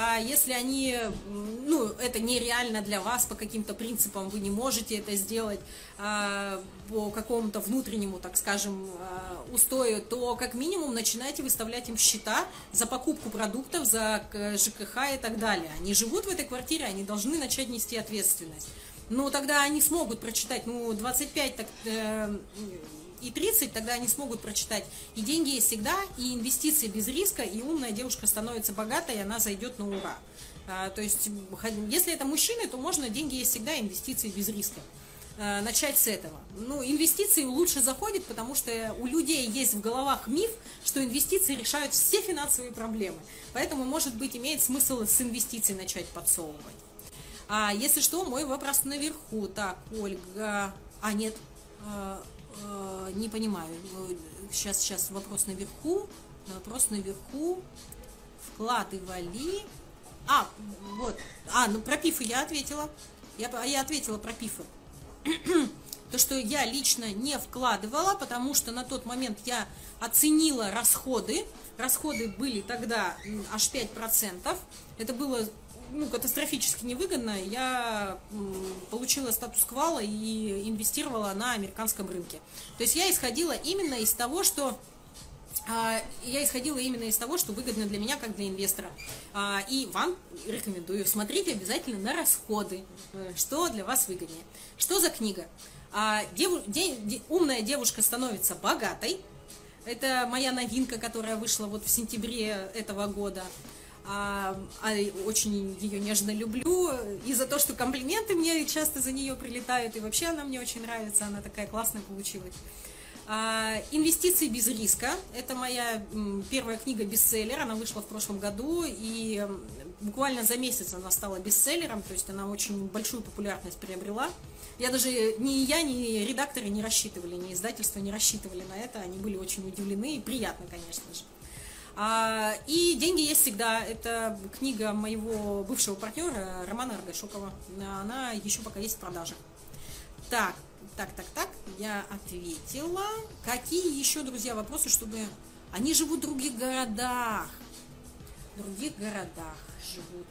А если они, ну, это нереально для вас по каким-то принципам, вы не можете это сделать а, по какому-то внутреннему, так скажем, а, устою, то как минимум начинайте выставлять им счета за покупку продуктов, за ЖКХ и так далее. Они живут в этой квартире, они должны начать нести ответственность ну, тогда они смогут прочитать, ну, 25 так, э, и 30, тогда они смогут прочитать. И деньги есть всегда, и инвестиции без риска, и умная девушка становится богатой, и она зайдет на ура. А, то есть, если это мужчины, то можно, деньги есть всегда, инвестиции без риска. А, начать с этого. Ну, инвестиции лучше заходят, потому что у людей есть в головах миф, что инвестиции решают все финансовые проблемы. Поэтому, может быть, имеет смысл с инвестиций начать подсовывать. А если что, мой вопрос наверху. Так, Ольга... А, нет, э, э, не понимаю. Сейчас, сейчас вопрос наверху. Вопрос наверху. Вкладывали. А, вот. А, ну про пифы я ответила. Я, я ответила про пифы. То, что я лично не вкладывала, потому что на тот момент я оценила расходы. Расходы были тогда аж 5%. Это было ну, катастрофически невыгодно, я получила статус квала и инвестировала на американском рынке. То есть я исходила именно из того, что а, я исходила именно из того, что выгодно для меня, как для инвестора. А, и вам рекомендую, смотрите обязательно на расходы, э, что для вас выгоднее. Что за книга? А, умная девушка становится богатой. Это моя новинка, которая вышла вот в сентябре этого года а, а очень ее нежно люблю, и за то, что комплименты мне часто за нее прилетают, и вообще она мне очень нравится, она такая классная получилась. А, Инвестиции без риска. Это моя первая книга бестселлер. Она вышла в прошлом году и буквально за месяц она стала бестселлером, то есть она очень большую популярность приобрела. Я даже ни я, ни редакторы не рассчитывали, ни издательство не рассчитывали на это. Они были очень удивлены и приятно, конечно же. А, и деньги есть всегда. Это книга моего бывшего партнера Романа Аргашокова. Она еще пока есть в продаже. Так, так, так, так, я ответила. Какие еще, друзья, вопросы, чтобы... Они живут в других городах. В других городах живут.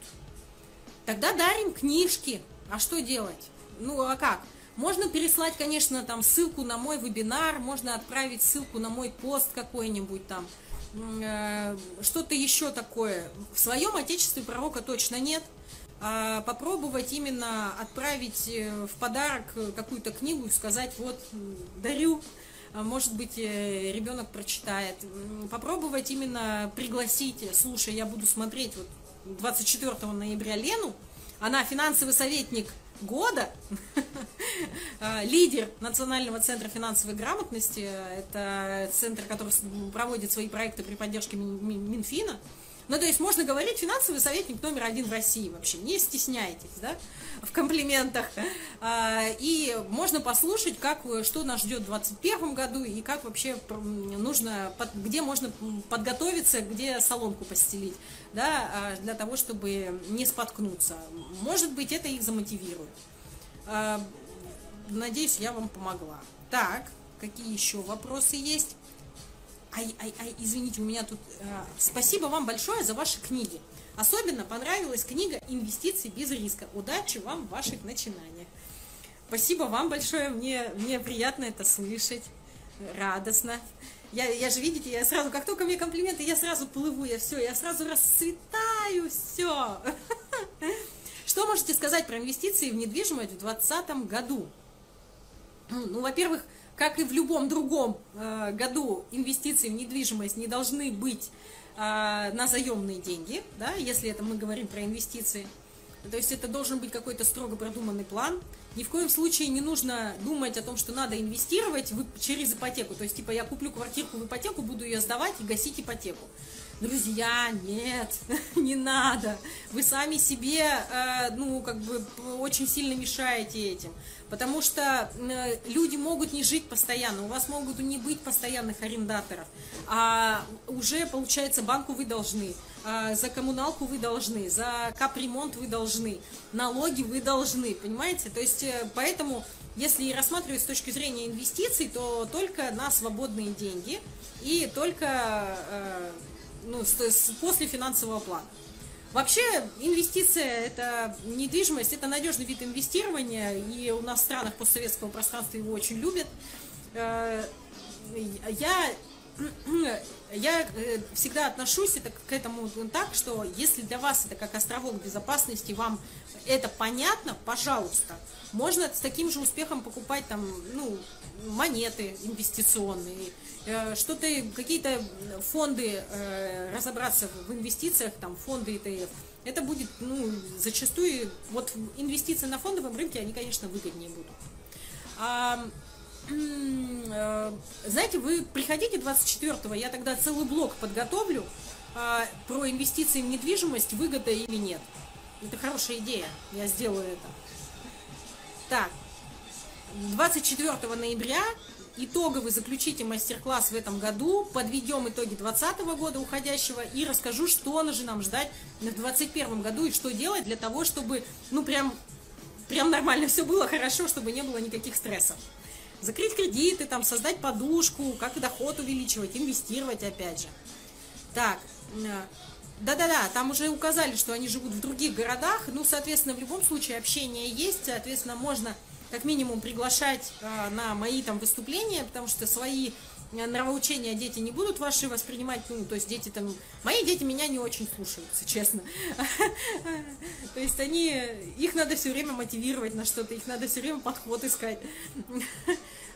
Тогда дарим книжки. А что делать? Ну, а как? Можно переслать, конечно, там ссылку на мой вебинар, можно отправить ссылку на мой пост какой-нибудь там, что-то еще такое. В своем отечестве пророка точно нет. А попробовать именно отправить э, в подарок какую-то книгу и сказать, вот, дарю, а может быть, э, ребенок прочитает. Попробовать именно пригласить, слушай, я буду смотреть вот 24 ноября Лену, она финансовый советник года, а, лидер Национального центра финансовой грамотности, это центр, который проводит свои проекты при поддержке Минфина, ну, то есть можно говорить финансовый советник номер один в России вообще, не стесняйтесь, да, в комплиментах. А, и можно послушать, как, что нас ждет в 2021 году и как вообще нужно, где можно подготовиться, где соломку постелить, да, а, для того, чтобы не споткнуться. Может быть, это их замотивирует. А, надеюсь, я вам помогла. Так, какие еще вопросы есть? Ай, ай, ай, извините, у меня тут... Э, спасибо вам большое за ваши книги. Особенно понравилась книга «Инвестиции без риска». Удачи вам в ваших начинаниях. Спасибо вам большое, мне, мне приятно это слышать, радостно. Я, я же, видите, я сразу, как только мне комплименты, я сразу плыву, я все, я сразу расцветаю, все. Что можете сказать про инвестиции в недвижимость в 2020 году? Ну, во-первых, как и в любом другом э, году, инвестиции в недвижимость не должны быть э, на заемные деньги, да, если это мы говорим про инвестиции. То есть это должен быть какой-то строго продуманный план. Ни в коем случае не нужно думать о том, что надо инвестировать через ипотеку. То есть, типа, я куплю квартирку в ипотеку, буду ее сдавать и гасить ипотеку. Друзья, нет, не надо. Вы сами себе, э, ну, как бы, очень сильно мешаете этим. Потому что э, люди могут не жить постоянно, у вас могут не быть постоянных арендаторов, а уже, получается, банку вы должны, а за коммуналку вы должны, за капремонт вы должны, налоги вы должны, понимаете? То есть, э, поэтому, если рассматривать с точки зрения инвестиций, то только на свободные деньги и только э, ну, после финансового плана. Вообще инвестиция, это недвижимость, это надежный вид инвестирования, и у нас в странах постсоветского пространства его очень любят. Э, я, я э, всегда отношусь это, к этому так, что если для вас это как островок безопасности, вам это понятно, пожалуйста, можно с таким же успехом покупать там, ну, монеты инвестиционные, Э, что-то, какие-то фонды, э, разобраться в инвестициях, там, фонды ETF, это будет, ну, зачастую, вот инвестиции на фондовом рынке, они, конечно, выгоднее будут. А, э, знаете, вы приходите 24-го, я тогда целый блок подготовлю а, про инвестиции в недвижимость, выгода или нет. Это хорошая идея, я сделаю это. Так, 24 ноября итоговый заключите мастер-класс в этом году, подведем итоги 2020 года уходящего и расскажу, что же нам ждать в 2021 году и что делать для того, чтобы, ну, прям, прям нормально все было хорошо, чтобы не было никаких стрессов. Закрыть кредиты, там, создать подушку, как доход увеличивать, инвестировать опять же. Так, э, да-да-да, там уже указали, что они живут в других городах, ну, соответственно, в любом случае общение есть, соответственно, можно как минимум приглашать а, на мои там выступления, потому что свои э, нравоучения дети не будут ваши воспринимать, ну, то есть дети там, мои дети меня не очень слушаются, честно. То есть они, их надо все время мотивировать на что-то, их надо все время подход искать.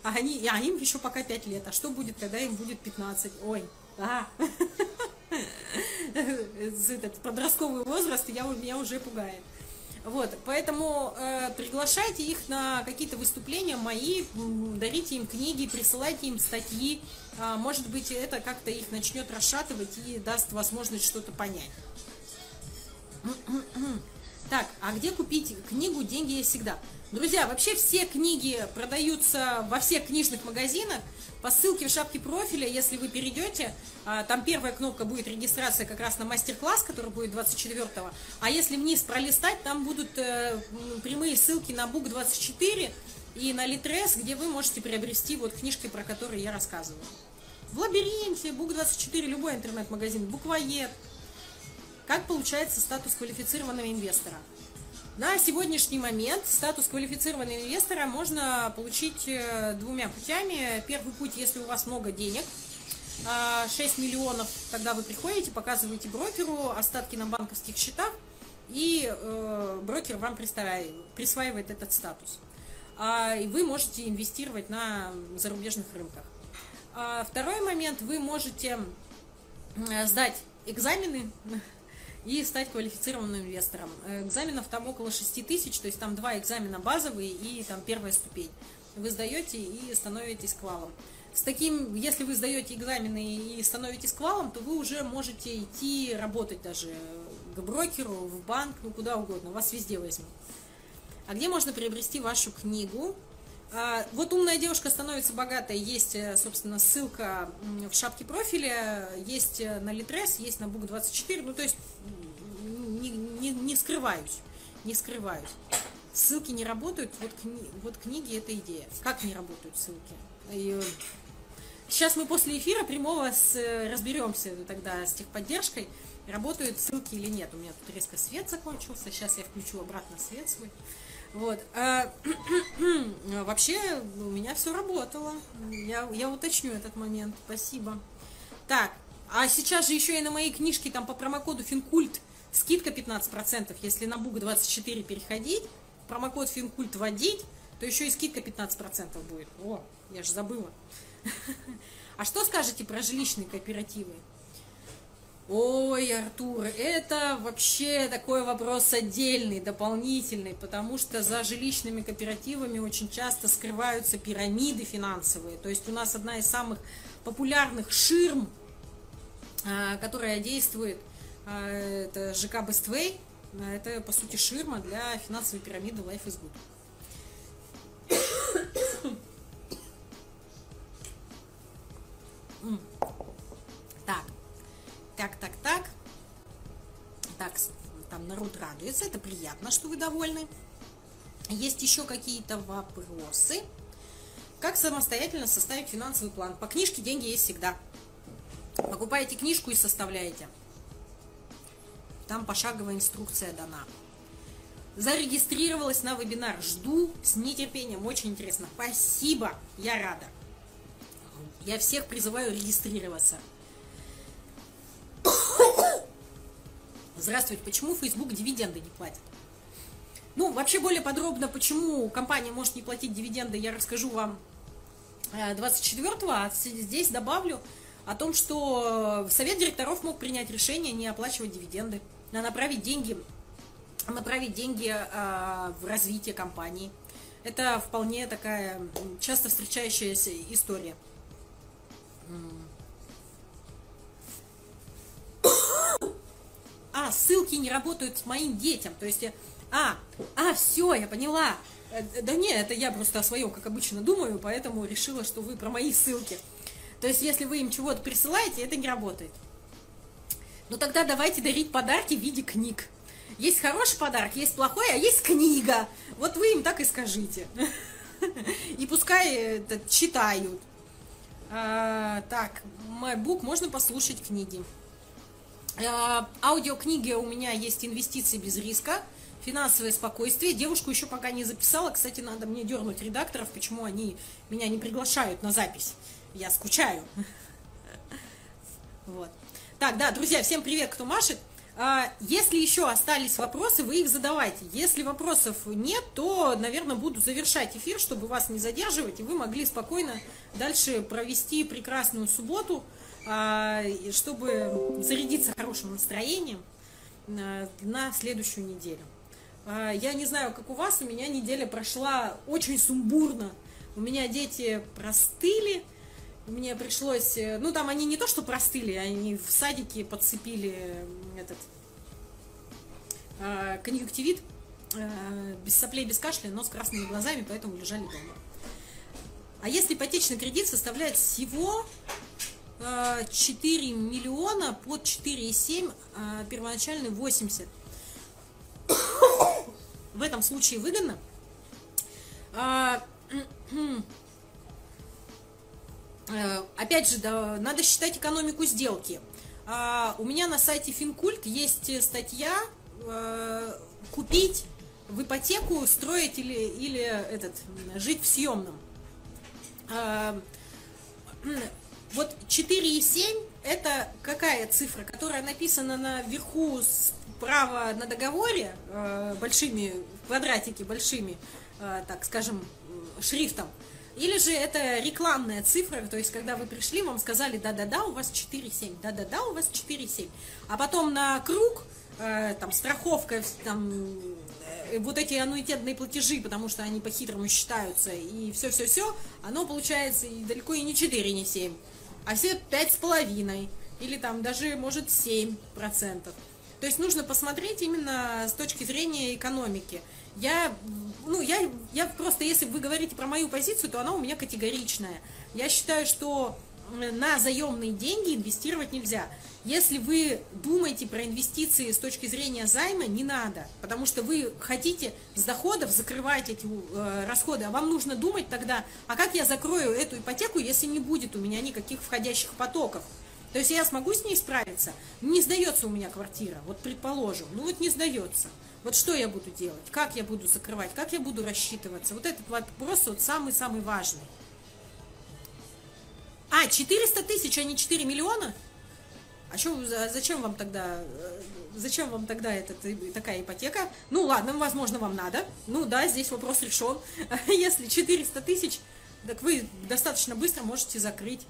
А они, а им еще пока 5 лет, а что будет, когда им будет 15? Ой, а, этот подростковый возраст я, меня уже пугает. Вот, поэтому э, приглашайте их на какие-то выступления мои, дарите им книги, присылайте им статьи. Э, может быть, это как-то их начнет расшатывать и даст возможность что-то понять. Так, а где купить книгу «Деньги есть всегда»? Друзья, вообще все книги продаются во всех книжных магазинах. По ссылке в шапке профиля, если вы перейдете, а, там первая кнопка будет регистрация как раз на мастер-класс, который будет 24-го. А если вниз пролистать, там будут э, прямые ссылки на Бук 24 и на Литрес, где вы можете приобрести вот книжки, про которые я рассказываю. В лабиринте, Бук 24, любой интернет-магазин, буквоед. Как получается статус квалифицированного инвестора? На сегодняшний момент статус квалифицированного инвестора можно получить э, двумя путями. Первый путь, если у вас много денег, 6 а, миллионов, тогда вы приходите, показываете брокеру остатки на банковских счетах, и э, брокер вам присваивает этот статус. А, и вы можете инвестировать на зарубежных рынках. А, второй момент, вы можете сдать экзамены и стать квалифицированным инвестором. Э, экзаменов там около 6 тысяч, то есть там два экзамена базовые и там первая ступень. Вы сдаете и становитесь квалом. С таким, если вы сдаете экзамены и становитесь квалом, то вы уже можете идти работать даже к брокеру, в банк, ну куда угодно, вас везде возьмут. А где можно приобрести вашу книгу? А, вот умная девушка становится богатой, есть, э, собственно, ссылка в шапке профиля, есть э, на Литрес, есть на Бук 24, ну то есть не, не, не скрываюсь, не скрываюсь. Ссылки не работают, вот, кни, вот книги это идея. Как не работают ссылки? И, сейчас мы после эфира прямого с, э, разберемся тогда с техподдержкой, работают ссылки или нет. У меня тут резко свет закончился, сейчас я включу обратно свет свой. Вот. А, вообще у меня все работало. Я, я уточню этот момент. Спасибо. Так, а сейчас же еще и на моей книжке там по промокоду Финкульт скидка 15%. Если на Буг 24 переходить, промокод Финкульт вводить, то еще и скидка 15% будет. О, я же забыла. А что скажете про жилищные кооперативы? Ой, Артур, это вообще такой вопрос отдельный, дополнительный, потому что за жилищными кооперативами очень часто скрываются пирамиды финансовые. То есть у нас одна из самых популярных ширм, а, которая действует, а, это ЖК Бествей. Это, по сути, ширма для финансовой пирамиды Life is Good. Так, так, так, так. Там народ радуется, это приятно, что вы довольны. Есть еще какие-то вопросы. Как самостоятельно составить финансовый план? По книжке деньги есть всегда. Покупаете книжку и составляете. Там пошаговая инструкция дана. Зарегистрировалась на вебинар. Жду с нетерпением. Очень интересно. Спасибо. Я рада. Я всех призываю регистрироваться. Здравствуйте, почему Facebook дивиденды не платит? Ну, вообще более подробно, почему компания может не платить дивиденды, я расскажу вам 24-го, э, а здесь добавлю о том, что совет директоров мог принять решение не оплачивать дивиденды, а направить деньги, направить деньги э, в развитие компании. Это вполне такая часто встречающаяся история. А, ссылки не работают с моим детям. То есть, а, а, все, я поняла. Э, да нет, это я просто о своем, как обычно, думаю, поэтому решила, что вы про мои ссылки. То есть, если вы им чего-то присылаете, это не работает. Ну тогда давайте дарить подарки в виде книг. Есть хороший подарок, есть плохой, а есть книга. Вот вы им так и скажите. И пускай читают. А, так, MyBook можно послушать книги. Э, аудиокниги у меня есть инвестиции без риска, финансовое спокойствие. Девушку еще пока не записала. Кстати, надо мне дернуть редакторов, почему они меня не приглашают на запись. Я скучаю. Вот. Так, да, друзья, всем привет, кто машет. А, если еще остались вопросы, вы их задавайте. Если вопросов нет, то, наверное, буду завершать эфир, чтобы вас не задерживать, и вы могли спокойно дальше провести прекрасную субботу. А, чтобы зарядиться хорошим настроением на следующую неделю. А, я не знаю, как у вас, у меня неделя прошла очень сумбурно. У меня дети простыли, мне пришлось, э, ну там они не то что простыли, они в садике подцепили этот э, конъюнктивит, э, без соплей, без кашля, но с красными глазами, поэтому лежали дома. А если ипотечный кредит составляет всего 4 миллиона под 4,7, а первоначальный 80. В этом случае выгодно. А, э, опять же, надо считать экономику сделки. А, у меня на сайте Финкульт есть статья э, «Купить в ипотеку, строить или, или этот, жить в съемном». Вот 4,7 это какая цифра, которая написана наверху справа на договоре э, большими, квадратики большими, э, так скажем, шрифтом. Или же это рекламная цифра, то есть когда вы пришли, вам сказали, да-да-да, у вас 4,7, да-да-да, у вас 4,7. А потом на круг, э, там, страховка, там, э, вот эти аннуитетные платежи, потому что они по-хитрому считаются, и все-все-все, оно получается и далеко и не 4, не 7 а все пять с половиной или там даже, может, 7 процентов. То есть нужно посмотреть именно с точки зрения экономики. Я, ну, я, я просто, если вы говорите про мою позицию, то она у меня категоричная. Я считаю, что на заемные деньги инвестировать нельзя. Если вы думаете про инвестиции с точки зрения займа, не надо, потому что вы хотите с доходов закрывать эти э, расходы, а вам нужно думать тогда, а как я закрою эту ипотеку, если не будет у меня никаких входящих потоков. То есть я смогу с ней справиться? Не сдается у меня квартира, вот предположим, ну вот не сдается. Вот что я буду делать? Как я буду закрывать? Как я буду рассчитываться? Вот этот вопрос вот самый-самый важный. А, 400 тысяч, а не 4 миллиона? А что, зачем вам тогда, э, зачем вам тогда эта, такая ипотека? Ну ладно, возможно, вам надо. Ну да, здесь вопрос решен. Если 400 тысяч, так вы достаточно быстро можете закрыть.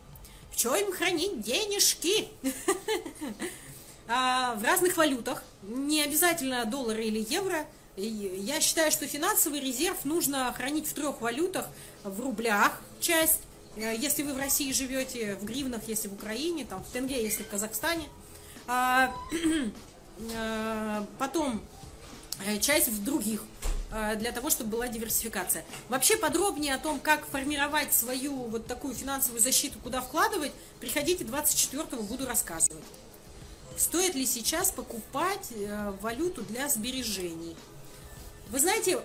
В чем им хранить денежки? а, в разных валютах, не обязательно доллары или евро. Я считаю, что финансовый резерв нужно хранить в трех валютах, в рублях часть, Э, если вы в России живете, в гривнах, если в Украине, там, в тенге, если в Казахстане. А, э, потом э, часть в других, для того, чтобы была диверсификация. Вообще подробнее о том, как формировать свою вот такую финансовую защиту, куда вкладывать, приходите 24-го, буду рассказывать. Стоит ли сейчас покупать валюту для сбережений? Вы знаете,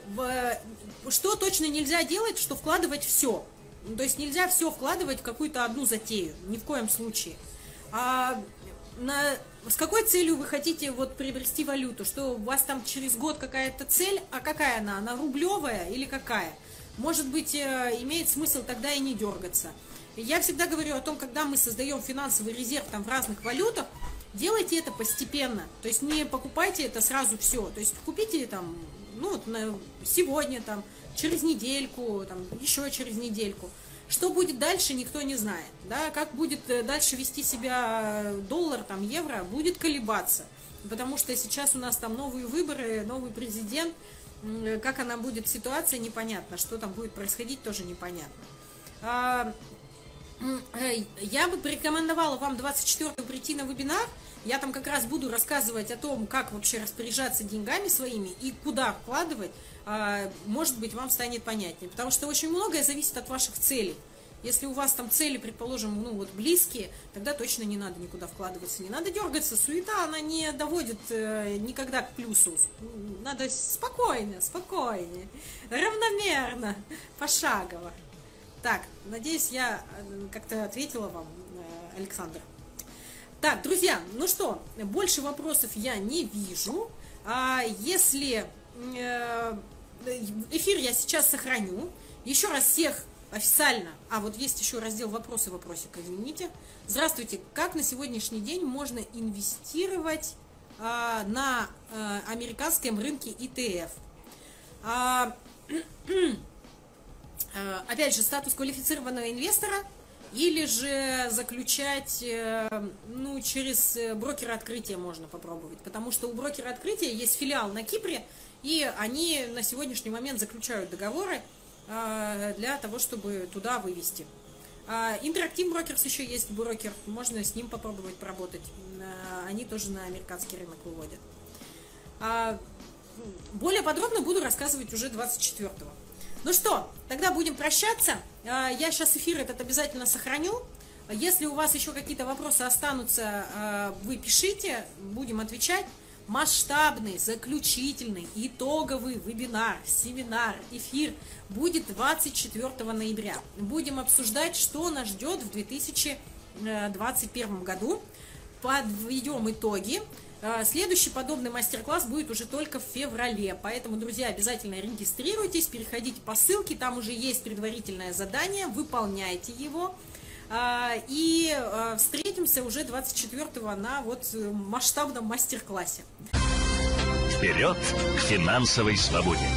что точно нельзя делать, что вкладывать все – ну, то есть нельзя все вкладывать в какую-то одну затею, ни в коем случае. А на, с какой целью вы хотите вот приобрести валюту? Что у вас там через год какая-то цель, а какая она? Она рублевая или какая? Может быть, э, имеет смысл тогда и не дергаться. Я всегда говорю о том, когда мы создаем финансовый резерв там в разных валютах, делайте это постепенно. То есть не покупайте это сразу все. То есть купите там, ну вот сегодня там, через недельку, там, еще через недельку. Что будет дальше, никто не знает. Да? Как будет э, дальше вести себя доллар, там, евро, будет колебаться. Потому что сейчас у нас там новые выборы, новый президент. Как она будет ситуация, непонятно. Что там будет происходить, тоже непонятно. А, я бы порекомендовала вам 24 прийти на вебинар. Я там как раз буду рассказывать о том, как вообще распоряжаться деньгами своими и куда вкладывать. А, может быть, вам станет понятнее. Потому что очень многое зависит от ваших целей. Если у вас там цели, предположим, ну вот близкие, тогда точно не надо никуда вкладываться, не надо дергаться. Суета, она не доводит э, никогда к плюсу. Надо спокойно, спокойнее, равномерно, пошагово. Так, надеюсь, я э, как-то ответила вам, э, Александр. Так, друзья, ну что, больше вопросов я не вижу. А если э, эфир я сейчас сохраню. Еще раз всех официально. А, вот есть еще раздел вопросы, вопросик, извините. Здравствуйте. Как на сегодняшний день можно инвестировать а, на а, американском рынке ETF? А, опять же, статус квалифицированного инвестора или же заключать, э, ну, через брокера открытия можно попробовать, потому что у брокера открытия есть филиал на Кипре, и они на сегодняшний момент заключают договоры э, для того, чтобы туда вывести. Интерактив Брокерс еще есть брокер, можно с ним попробовать поработать. Они тоже на американский рынок выводят. А, более подробно буду рассказывать уже 24-го. Ну что, тогда будем прощаться. Я сейчас эфир этот обязательно сохраню. Если у вас еще какие-то вопросы останутся, э, вы пишите, будем отвечать. Масштабный, заключительный, итоговый вебинар, семинар, эфир будет 24 ноября. Будем обсуждать, что нас ждет в 2021 году. Подведем итоги. Э, следующий подобный мастер-класс будет уже только в феврале, поэтому, друзья, обязательно регистрируйтесь, переходите по ссылке, там уже есть предварительное задание, выполняйте его. А, и а, встретимся уже 24-го на вот э, масштабном мастер-классе. Вперед к финансовой свободе!